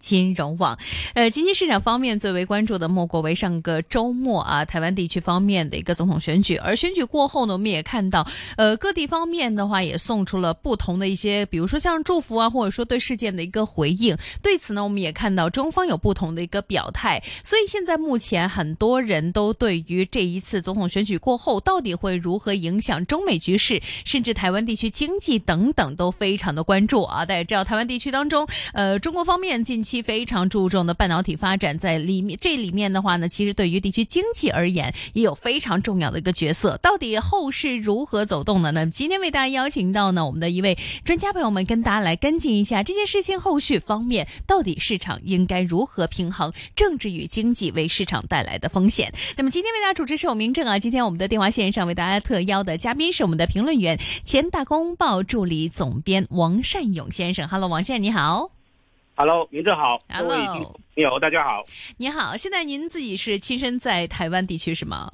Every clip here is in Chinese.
金融网。呃，经济市场方面最为关注的莫过为上个周末啊，台湾地区方面的一个总统选举。而选举过后呢，我们也看到，呃，各地方面的话也送出了不同的一些，比如说像祝福啊，或者说对事件的一个回应。对此呢，我们也看到中方有不同的一个表态。所以现在目前很多人都对于这一次总统选举过后到底会如何影响中美局势，甚至台湾地区经济等等都非常的关注啊。大家知道，台湾地区当中，呃，中国方面近期非常注重的半导体发展，在里面这里面的话呢，其实对于地区经济而言也有非常重要的一个角色。到底后市如何走动的呢？今天为大家邀请到呢我们的一位专家朋友们，跟大家来跟进一下这件事情后续方面，到底市场应该如何平衡政治与经济为市场带来的风险。那么今天为大家主持是我明正啊，今天我们的电话线上为大家特邀的嘉宾是我们的评论员、前大公报助理总编王善勇先生。Hello，王先生你好。Hello，您正好。Hello，你好，大家好。你好，现在您自己是亲身在台湾地区是吗？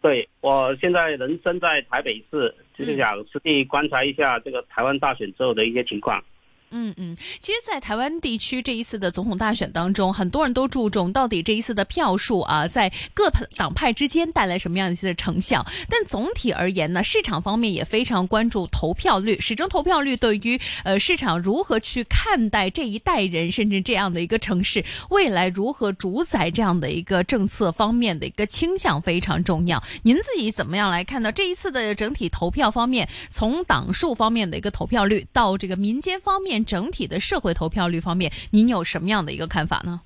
对，我现在人生在台北市，就是想实地观察一下这个台湾大选之后的一些情况。嗯嗯嗯，其实，在台湾地区这一次的总统大选当中，很多人都注重到底这一次的票数啊，在各党派之间带来什么样一些的成效。但总体而言呢，市场方面也非常关注投票率，始终投票率对于呃市场如何去看待这一代人，甚至这样的一个城市未来如何主宰这样的一个政策方面的一个倾向非常重要。您自己怎么样来看呢这一次的整体投票方面，从党数方面的一个投票率到这个民间方面？整体的社会投票率方面，您有什么样的一个看法呢？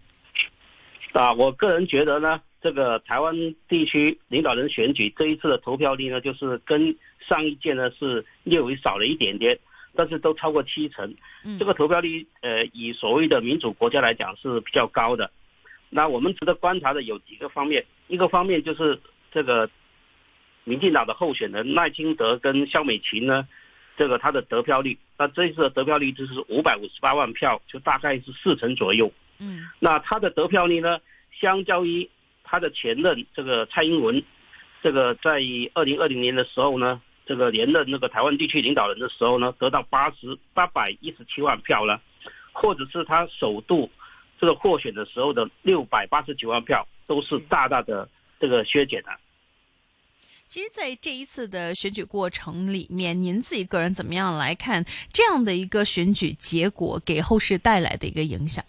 啊，我个人觉得呢，这个台湾地区领导人选举这一次的投票率呢，就是跟上一届呢是略微少了一点点，但是都超过七成。这个投票率，呃，以所谓的民主国家来讲是比较高的。那我们值得观察的有几个方面，一个方面就是这个民进党的候选人赖清德跟肖美琴呢。这个他的得票率，那这一次的得票率就是五百五十八万票，就大概是四成左右。嗯，那他的得票率呢，相较于他的前任这个蔡英文，这个在二零二零年的时候呢，这个连任那个台湾地区领导人的时候呢，得到八十八百一十七万票了，或者是他首度这个获选的时候的六百八十九万票，都是大大的这个削减了。其实，在这一次的选举过程里面，您自己个人怎么样来看这样的一个选举结果给后世带来的一个影响？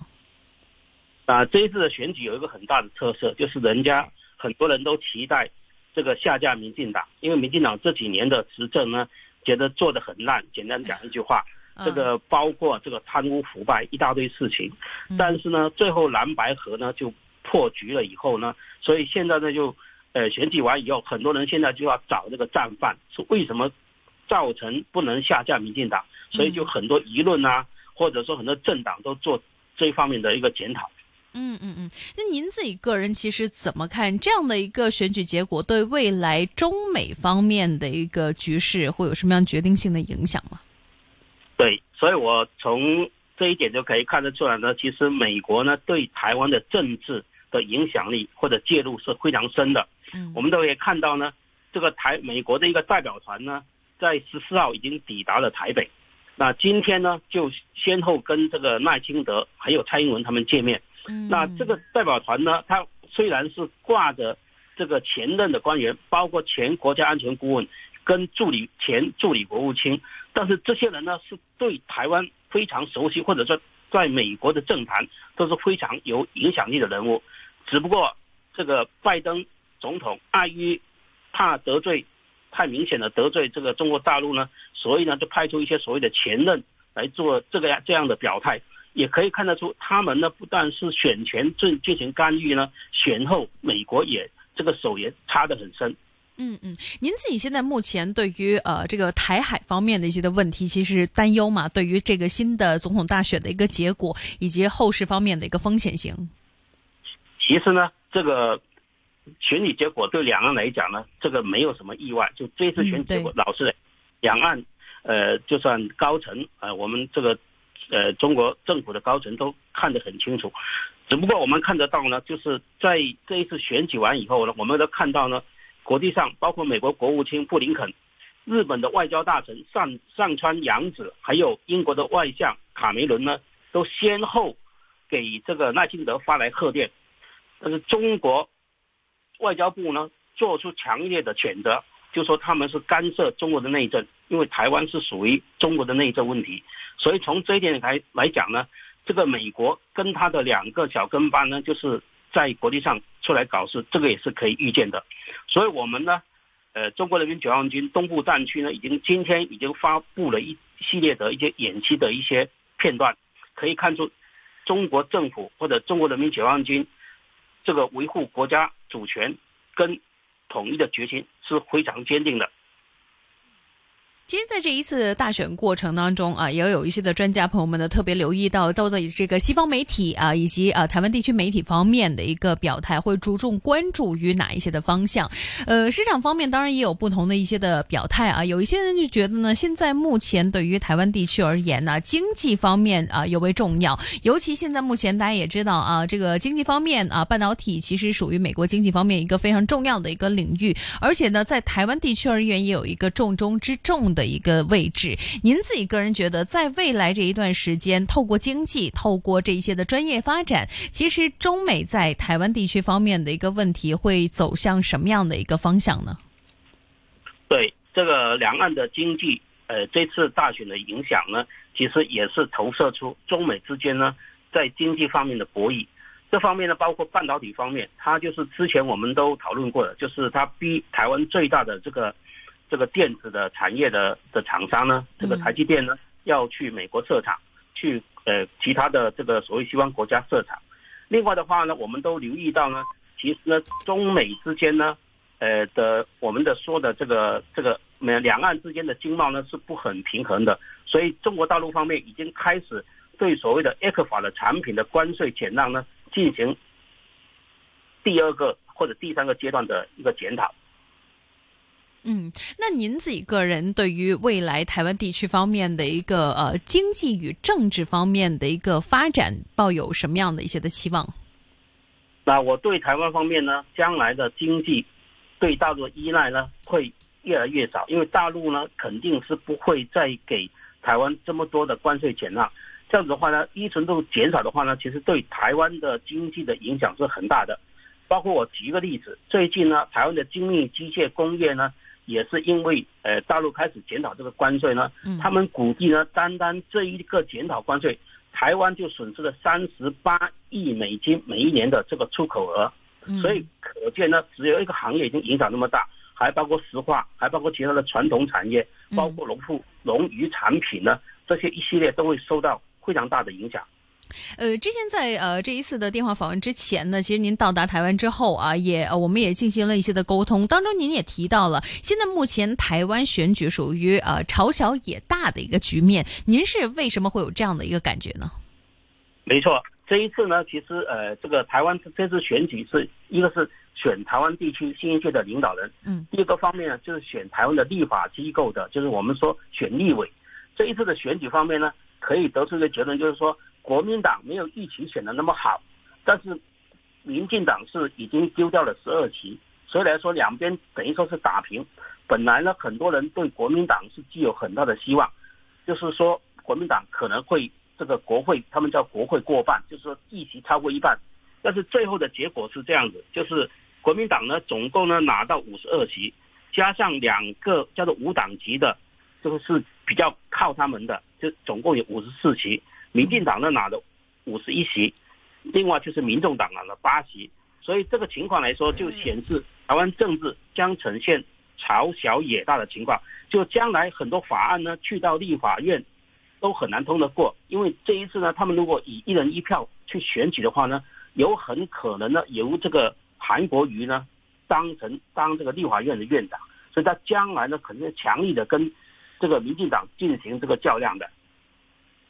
啊，这一次的选举有一个很大的特色，就是人家很多人都期待这个下架民进党，因为民进党这几年的执政呢，觉得做的很烂。简单讲一句话，这个包括这个贪污腐败一大堆事情，但是呢，最后蓝白河呢就破局了以后呢，所以现在呢就。呃，选举完以后，很多人现在就要找这个战犯，是为什么造成不能下架民进党？所以就很多舆论啊，或者说很多政党都做这方面的一个检讨。嗯嗯嗯，那您自己个人其实怎么看这样的一个选举结果，对未来中美方面的一个局势会有什么样决定性的影响吗？对，所以我从这一点就可以看得出来呢，其实美国呢对台湾的政治的影响力或者介入是非常深的。嗯，我们都可以看到呢，这个台美国的一个代表团呢，在十四号已经抵达了台北，那今天呢就先后跟这个赖清德还有蔡英文他们见面。嗯，那这个代表团呢，他虽然是挂着这个前任的官员，包括前国家安全顾问跟助理前助理国务卿，但是这些人呢是对台湾非常熟悉，或者说在美国的政坛都是非常有影响力的人物，只不过这个拜登。总统碍于怕得罪太明显的得罪这个中国大陆呢，所以呢就派出一些所谓的前任来做这个这样的表态，也可以看得出他们呢不但是选前进进行干预呢，选后美国也这个手也插得很深。嗯嗯，您自己现在目前对于呃这个台海方面的一些的问题，其实担忧嘛？对于这个新的总统大选的一个结果以及后市方面的一个风险性。其实呢，这个。选举结果对两岸来讲呢，这个没有什么意外。就这次选举结果，老实两岸呃，就算高层呃，我们这个呃中国政府的高层都看得很清楚。只不过我们看得到呢，就是在这一次选举完以后呢，我们都看到呢，国际上包括美国国务卿布林肯、日本的外交大臣上上川洋子，还有英国的外相卡梅伦呢，都先后给这个赖清德发来贺电，但是中国外交部呢做出强烈的谴责，就说他们是干涉中国的内政，因为台湾是属于中国的内政问题，所以从这一点来来讲呢，这个美国跟他的两个小跟班呢，就是在国际上出来搞事，这个也是可以预见的，所以我们呢。呃，中国人民解放军东部战区呢，已经今天已经发布了一系列的一些演习的一些片段，可以看出中国政府或者中国人民解放军这个维护国家主权跟统一的决心是非常坚定的。其实，在这一次大选过程当中啊，也有一些的专家朋友们呢特别留意到，到底这个西方媒体啊，以及啊台湾地区媒体方面的一个表态，会着重关注于哪一些的方向？呃，市场方面当然也有不同的一些的表态啊。有一些人就觉得呢，现在目前对于台湾地区而言呢，经济方面啊尤为重要。尤其现在目前大家也知道啊，这个经济方面啊，半导体其实属于美国经济方面一个非常重要的一个领域，而且呢，在台湾地区而言，也有一个重中之重的。一个位置，您自己个人觉得，在未来这一段时间，透过经济，透过这一些的专业发展，其实中美在台湾地区方面的一个问题会走向什么样的一个方向呢？对这个两岸的经济，呃，这次大选的影响呢，其实也是投射出中美之间呢在经济方面的博弈。这方面呢，包括半导体方面，它就是之前我们都讨论过的，就是它逼台湾最大的这个。这个电子的产业的的厂商呢，这个台积电呢要去美国设厂，去呃其他的这个所谓西方国家设厂。另外的话呢，我们都留意到呢，其实呢中美之间呢，呃的我们的说的这个这个两两岸之间的经贸呢是不很平衡的，所以中国大陆方面已经开始对所谓的 A 克法的产品的关税减让呢进行第二个或者第三个阶段的一个检讨。嗯，那您自己个人对于未来台湾地区方面的一个呃经济与政治方面的一个发展，抱有什么样的一些的期望？那我对台湾方面呢，将来的经济对大陆的依赖呢会越来越少，因为大陆呢肯定是不会再给台湾这么多的关税钱了，这样子的话呢，依存度减少的话呢，其实对台湾的经济的影响是很大的。包括我举一个例子，最近呢，台湾的精密机械工业呢。也是因为呃大陆开始检讨这个关税呢，他们估计呢，单单这一个检讨关税，台湾就损失了三十八亿美金每一年的这个出口额，所以可见呢，只有一个行业已经影响那么大，还包括石化，还包括其他的传统产业，包括农副农渔产品呢，这些一系列都会受到非常大的影响。呃，之前在呃这一次的电话访问之前呢，其实您到达台湾之后啊，也我们也进行了一些的沟通，当中您也提到了，现在目前台湾选举属于呃朝小野大的一个局面，您是为什么会有这样的一个感觉呢？没错，这一次呢，其实呃这个台湾这次选举是一个是选台湾地区新一届的领导人，嗯，第二个方面呢就是选台湾的立法机构的，就是我们说选立委，这一次的选举方面呢，可以得出一个结论，就是说。国民党没有预期选的那么好，但是民进党是已经丢掉了十二席，所以来说两边等于说是打平。本来呢，很多人对国民党是具有很大的希望，就是说国民党可能会这个国会，他们叫国会过半，就是说议席超过一半。但是最后的结果是这样子，就是国民党呢总共呢拿到五十二席，加上两个叫做无党籍的，这个是比较靠他们的，就总共有五十四席。民进党呢拿了五十一席，另外就是民众党拿了八席，所以这个情况来说，就显示台湾政治将呈现朝小野大的情况。就将来很多法案呢，去到立法院都很难通得过，因为这一次呢，他们如果以一人一票去选举的话呢，有很可能呢由这个韩国瑜呢当成当这个立法院的院长，所以他将来呢肯定强力的跟这个民进党进行这个较量的。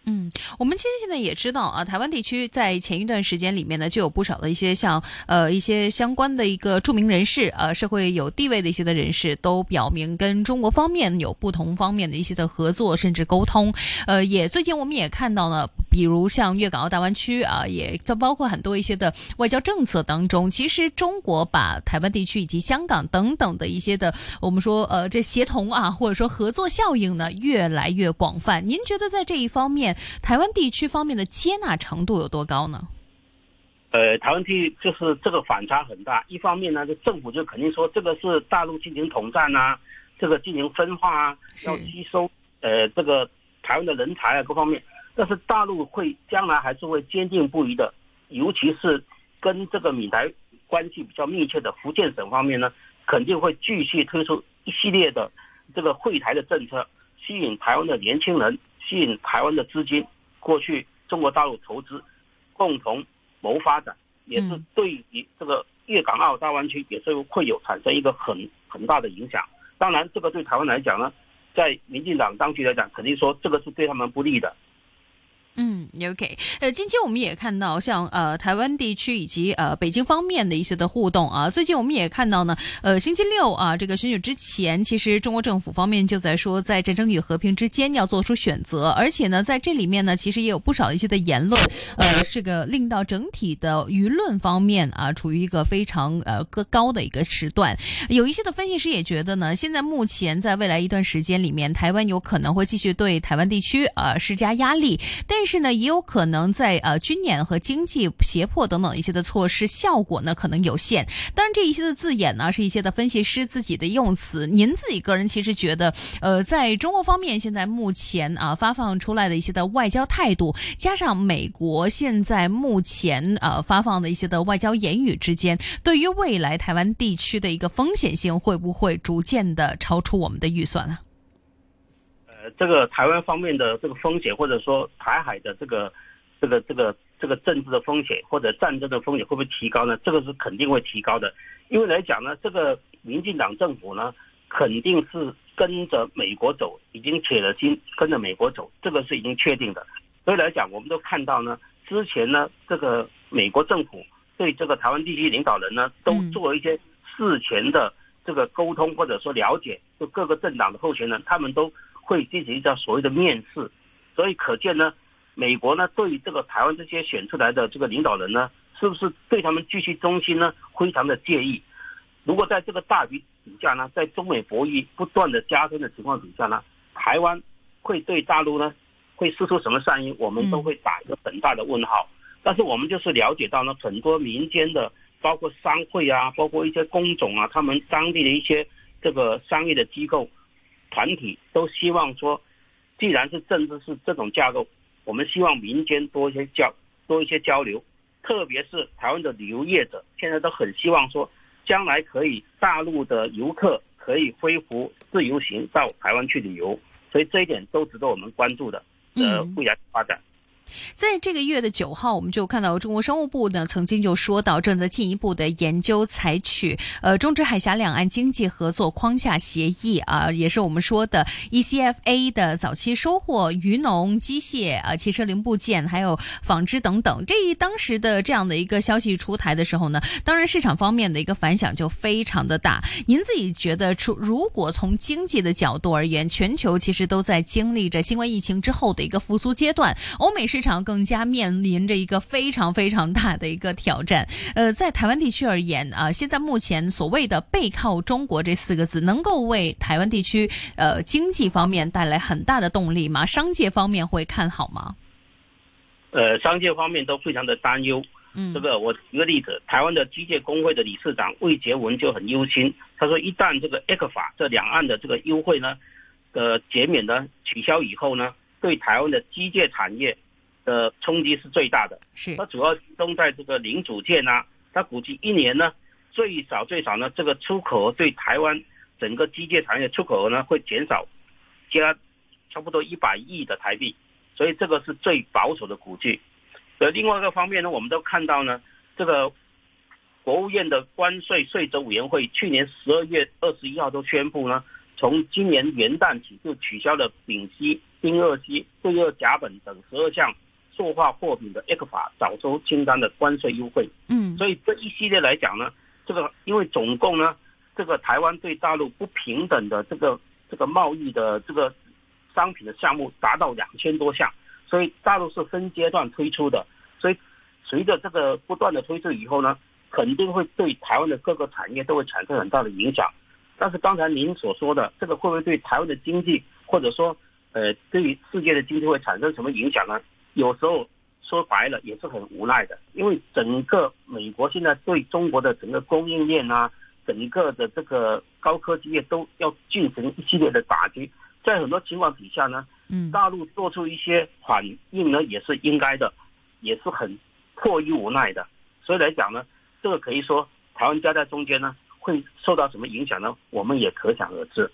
嗯，我们其实现在也知道啊，台湾地区在前一段时间里面呢，就有不少的一些像呃一些相关的一个著名人士，呃社会有地位的一些的人士，都表明跟中国方面有不同方面的一些的合作，甚至沟通。呃，也最近我们也看到了，比如像粤港澳大湾区啊，也就包括很多一些的外交政策当中，其实中国把台湾地区以及香港等等的一些的我们说呃这协同啊，或者说合作效应呢，越来越广泛。您觉得在这一方面面？台湾地区方面的接纳程度有多高呢？呃，台湾地就是这个反差很大。一方面呢，就政府就肯定说这个是大陆进行统战啊，这个进行分化啊，要吸收呃这个台湾的人才啊各方面。但是大陆会将来还是会坚定不移的，尤其是跟这个闽台关系比较密切的福建省方面呢，肯定会继续推出一系列的这个惠台的政策，吸引台湾的年轻人，吸引台湾的资金过去中国大陆投资，共同谋发展，也是对于这个粤港澳大湾区也是会有产生一个很很大的影响。当然，这个对台湾来讲呢，在民进党当局来讲，肯定说这个是对他们不利的。嗯，OK，呃，今天我们也看到，像呃台湾地区以及呃北京方面的一些的互动啊。最近我们也看到呢，呃，星期六啊，这个选举之前，其实中国政府方面就在说，在战争与和平之间要做出选择，而且呢，在这里面呢，其实也有不少一些的言论，呃，这个令到整体的舆论方面啊，处于一个非常呃个高的一个时段。有一些的分析师也觉得呢，现在目前在未来一段时间里面，台湾有可能会继续对台湾地区啊施加压力，但但是呢，也有可能在呃军演和经济胁迫等等一些的措施效果呢可能有限。当然，这一些的字眼呢是一些的分析师自己的用词。您自己个人其实觉得，呃，在中国方面现在目前啊发放出来的一些的外交态度，加上美国现在目前呃发放的一些的外交言语之间，对于未来台湾地区的一个风险性会不会逐渐的超出我们的预算呢？呃，这个台湾方面的这个风险，或者说台海的这个、这个、这个、这个政治的风险，或者战争的风险，会不会提高呢？这个是肯定会提高的，因为来讲呢，这个民进党政府呢，肯定是跟着美国走，已经铁了心跟着美国走，这个是已经确定的。所以来讲，我们都看到呢，之前呢，这个美国政府对这个台湾地区领导人呢，都做了一些事前的这个沟通，或者说了解，就各个政党的候选人，他们都。会进行一个所谓的面试，所以可见呢，美国呢对于这个台湾这些选出来的这个领导人呢，是不是对他们继续忠心呢？非常的介意。如果在这个大局底下呢，在中美博弈不断的加深的情况底下呢，台湾会对大陆呢会施出什么善意，我们都会打一个很大的问号。但是我们就是了解到呢，很多民间的，包括商会啊，包括一些工种啊，他们当地的一些这个商业的机构。团体都希望说，既然是政治是这种架构，我们希望民间多一些交多一些交流，特别是台湾的旅游业者，现在都很希望说，将来可以大陆的游客可以恢复自由行到台湾去旅游，所以这一点都值得我们关注的呃未来发展。在这个月的九号，我们就看到中国商务部呢曾经就说到，正在进一步的研究采取呃中指海峡两岸经济合作框架协议啊，也是我们说的 ECFA 的早期收获渔农、机械啊、汽车零部件还有纺织等等。这一当时的这样的一个消息出台的时候呢，当然市场方面的一个反响就非常的大。您自己觉得，出如果从经济的角度而言，全球其实都在经历着新冠疫情之后的一个复苏阶段，欧美。市场更加面临着一个非常非常大的一个挑战。呃，在台湾地区而言啊，现在目前所谓的“背靠中国”这四个字，能够为台湾地区呃经济方面带来很大的动力吗？商界方面会看好吗？呃，商界方面都非常的担忧。嗯，这个我举个例子，台湾的机械工会的理事长魏杰文就很忧心。他说，一旦这个 A 克法这两岸的这个优惠呢，呃，减免呢取消以后呢，对台湾的机械产业。的冲击是最大的，是它主要集中在这个零组件啊，它估计一年呢最少最少呢这个出口额对台湾整个机械产业出口额呢会减少加差不多一百亿的台币，所以这个是最保守的估计。呃，另外一个方面呢，我们都看到呢，这个国务院的关税税则委员会去年十二月二十一号都宣布呢，从今年元旦起就取消了丙烯、丁二烯、对二甲苯等十二项。塑化货品的 A 克法早收清单的关税优惠，嗯，所以这一系列来讲呢，这个因为总共呢，这个台湾对大陆不平等的这个这个贸易的这个商品的项目达到两千多项，所以大陆是分阶段推出的，所以随着这个不断的推出以后呢，肯定会对台湾的各个产业都会产生很大的影响。但是刚才您所说的这个会不会对台湾的经济或者说呃对于世界的经济会产生什么影响呢？有时候说白了也是很无奈的，因为整个美国现在对中国的整个供应链啊，整个的这个高科技业都要进行一系列的打击，在很多情况底下呢，嗯，大陆做出一些反应呢，也是应该的，也是很迫于无奈的。所以来讲呢，这个可以说台湾夹在中间呢，会受到什么影响呢？我们也可想而知。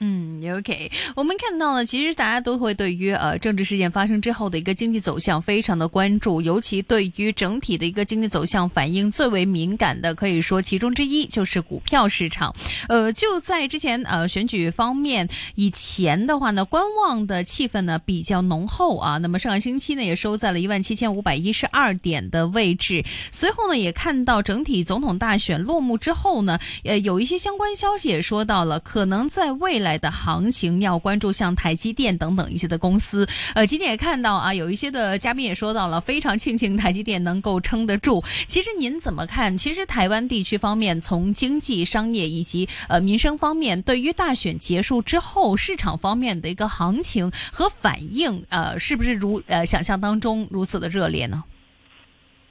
嗯，OK，我们看到呢，其实大家都会对于呃政治事件发生之后的一个经济走向非常的关注，尤其对于整体的一个经济走向反应最为敏感的，可以说其中之一就是股票市场。呃，就在之前呃选举方面，以前的话呢，观望的气氛呢比较浓厚啊。那么上个星期呢也收在了一万七千五百一十二点的位置，随后呢也看到整体总统大选落幕之后呢，呃有一些相关消息也说到了，可能在未来。来的行情要关注像台积电等等一些的公司，呃，今天也看到啊，有一些的嘉宾也说到了，非常庆幸台积电能够撑得住。其实您怎么看？其实台湾地区方面，从经济、商业以及呃民生方面，对于大选结束之后市场方面的一个行情和反应，呃，是不是如呃想象当中如此的热烈呢？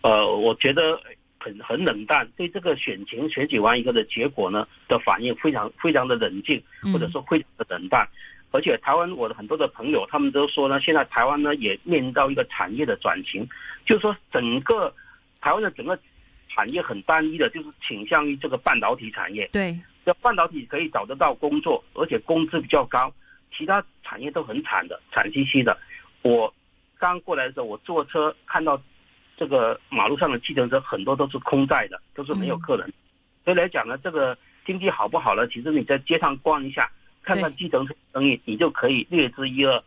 呃，我觉得。很很冷淡，对这个选情选举完一个的结果呢的反应非常非常的冷静，或者说非常的冷淡。而且台湾我的很多的朋友他们都说呢，现在台湾呢也面临到一个产业的转型，就是说整个台湾的整个产业很单一的，就是倾向于这个半导体产业。对，这半导体可以找得到工作，而且工资比较高，其他产业都很惨的，惨兮兮的。我刚过来的时候，我坐车看到。这个马路上的计程车很多都是空载的，都是没有客人，所以来讲呢，这个经济好不好呢？其实你在街上逛一下，看看计程车生意，你就可以略知一二。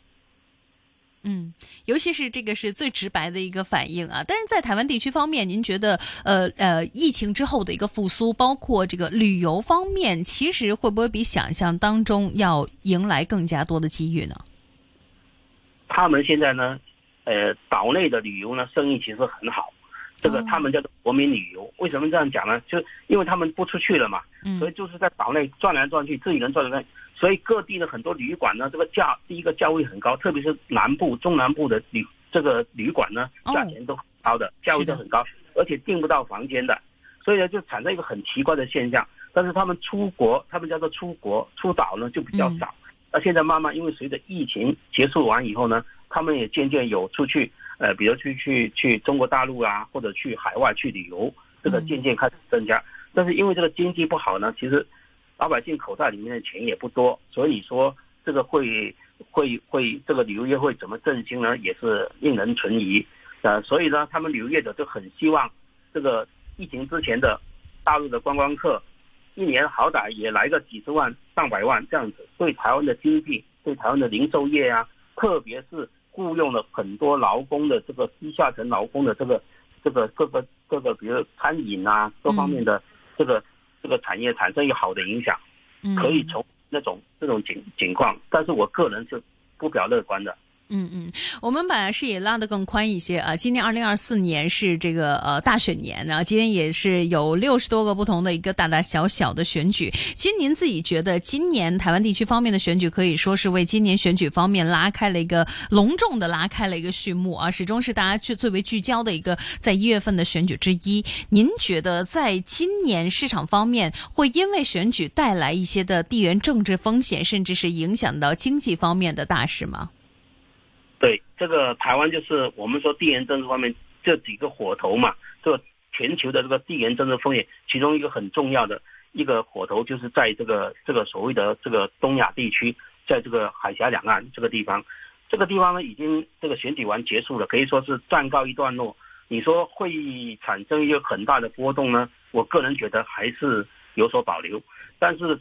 嗯，尤其是这个是最直白的一个反应啊。但是在台湾地区方面，您觉得呃呃，疫情之后的一个复苏，包括这个旅游方面，其实会不会比想象当中要迎来更加多的机遇呢？他们现在呢？呃，岛内的旅游呢，生意其实很好，这个他们叫做国民旅游。为什么这样讲呢？就因为他们不出去了嘛，所以就是在岛内转来转去，自己人转来转。所以各地的很多旅馆呢，这个价第一个价位很高，特别是南部、中南部的旅这个旅馆呢，价钱都很高的，价位都很高，而且订不到房间的，所以呢就产生一个很奇怪的现象。但是他们出国，他们叫做出国出岛呢就比较少。那现在慢慢因为随着疫情结束完以后呢。他们也渐渐有出去，呃，比如去去去中国大陆啊，或者去海外去旅游，这个渐渐开始增加。但是因为这个经济不好呢，其实老百姓口袋里面的钱也不多，所以说这个会会会这个旅游业会怎么振兴呢，也是令人存疑。呃，所以呢，他们旅游业者就很希望这个疫情之前的大陆的观光客，一年好歹也来个几十万、上百万这样子，对台湾的经济，对台湾的零售业啊，特别是。雇佣了很多劳工的这个低下层劳工的这个这个各个各个，比如餐饮啊各方面的这个这个产业产生一个好的影响，可以从那种这种情情况，但是我个人是不表乐观的。嗯嗯，我们把视野拉得更宽一些啊。今年二零二四年是这个呃大选年啊，今天也是有六十多个不同的一个大大小小的选举。其实您自己觉得，今年台湾地区方面的选举可以说是为今年选举方面拉开了一个隆重的拉开了一个序幕啊，始终是大家最最为聚焦的一个在一月份的选举之一。您觉得在今年市场方面会因为选举带来一些的地缘政治风险，甚至是影响到经济方面的大事吗？对这个台湾就是我们说地缘政治方面这几个火头嘛，这个全球的这个地缘政治风险，其中一个很重要的一个火头就是在这个这个所谓的这个东亚地区，在这个海峡两岸这个地方，这个地方呢已经这个选举完结束了，可以说是暂告一段落。你说会产生一个很大的波动呢？我个人觉得还是有所保留。但是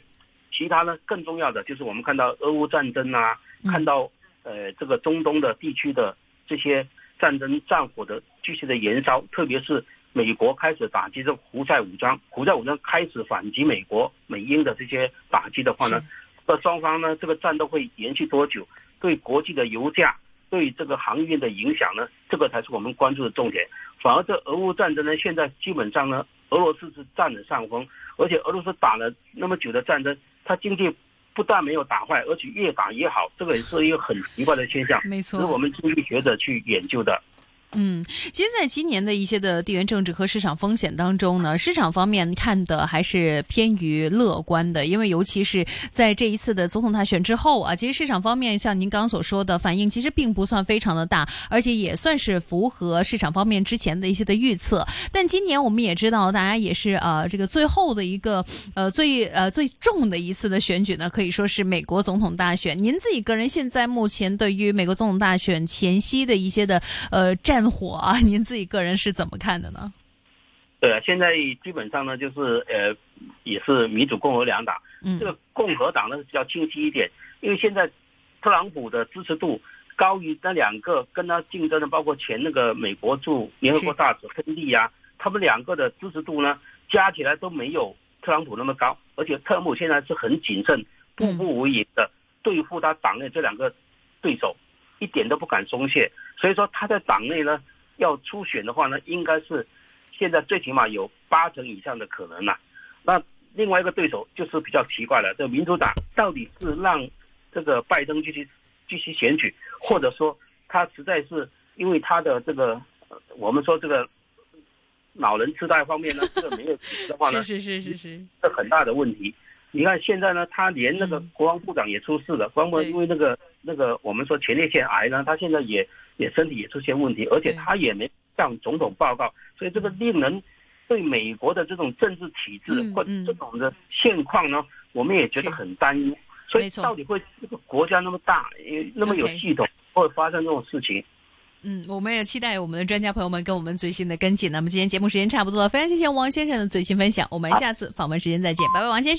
其他呢更重要的就是我们看到俄乌战争啊，看到。呃，这个中东的地区的这些战争战火的继续的燃烧，特别是美国开始打击这胡塞武装，胡塞武装开始反击美国、美英的这些打击的话呢，那双方呢这个战斗会延续多久？对国际的油价、对这个航运的影响呢？这个才是我们关注的重点。反而这俄乌战争呢，现在基本上呢，俄罗斯是占了上风，而且俄罗斯打了那么久的战争，它经济。不但没有打坏，而且越打越好，这个也是一个很奇怪的现象，没错，是我们经济学者去研究的。嗯，其实，在今年的一些的地缘政治和市场风险当中呢，市场方面看的还是偏于乐观的，因为尤其是在这一次的总统大选之后啊，其实市场方面像您刚刚所说的反应，其实并不算非常的大，而且也算是符合市场方面之前的一些的预测。但今年我们也知道，大家也是呃这个最后的一个呃最呃最重的一次的选举呢，可以说是美国总统大选。您自己个人现在目前对于美国总统大选前夕的一些的呃战战火啊，您自己个人是怎么看的呢？对啊，现在基本上呢，就是呃，也是民主共和两党。嗯，这个共和党呢比较清晰一点，因为现在特朗普的支持度高于那两个跟他竞争的，包括前那个美国驻联合国大使亨利啊，他们两个的支持度呢加起来都没有特朗普那么高，而且特朗普现在是很谨慎、步步为营的对付他党内这两个对手。一点都不敢松懈，所以说他在党内呢要初选的话呢，应该是现在最起码有八成以上的可能了。那另外一个对手就是比较奇怪了，这民主党到底是让这个拜登继续继续选举，或者说他实在是因为他的这个我们说这个老人痴呆方面呢，这个没有的话呢，是是是是是，这很大的问题。你看现在呢，他连那个国防部长也出事了，国防部因为那个那个我们说前列腺癌呢，他现在也也身体也出现问题，而且他也没向总统报告，所以这个令人对美国的这种政治体制或这种的现况呢，我们也觉得很担忧。所以到底会这个国家那么大，那么有系统，会发生这种事情？嗯，我们也期待我们的专家朋友们跟我们最新的跟进。那么今天节目时间差不多了，非常谢谢王先生的最新分享，我们下次访问时间再见，拜拜，王先生。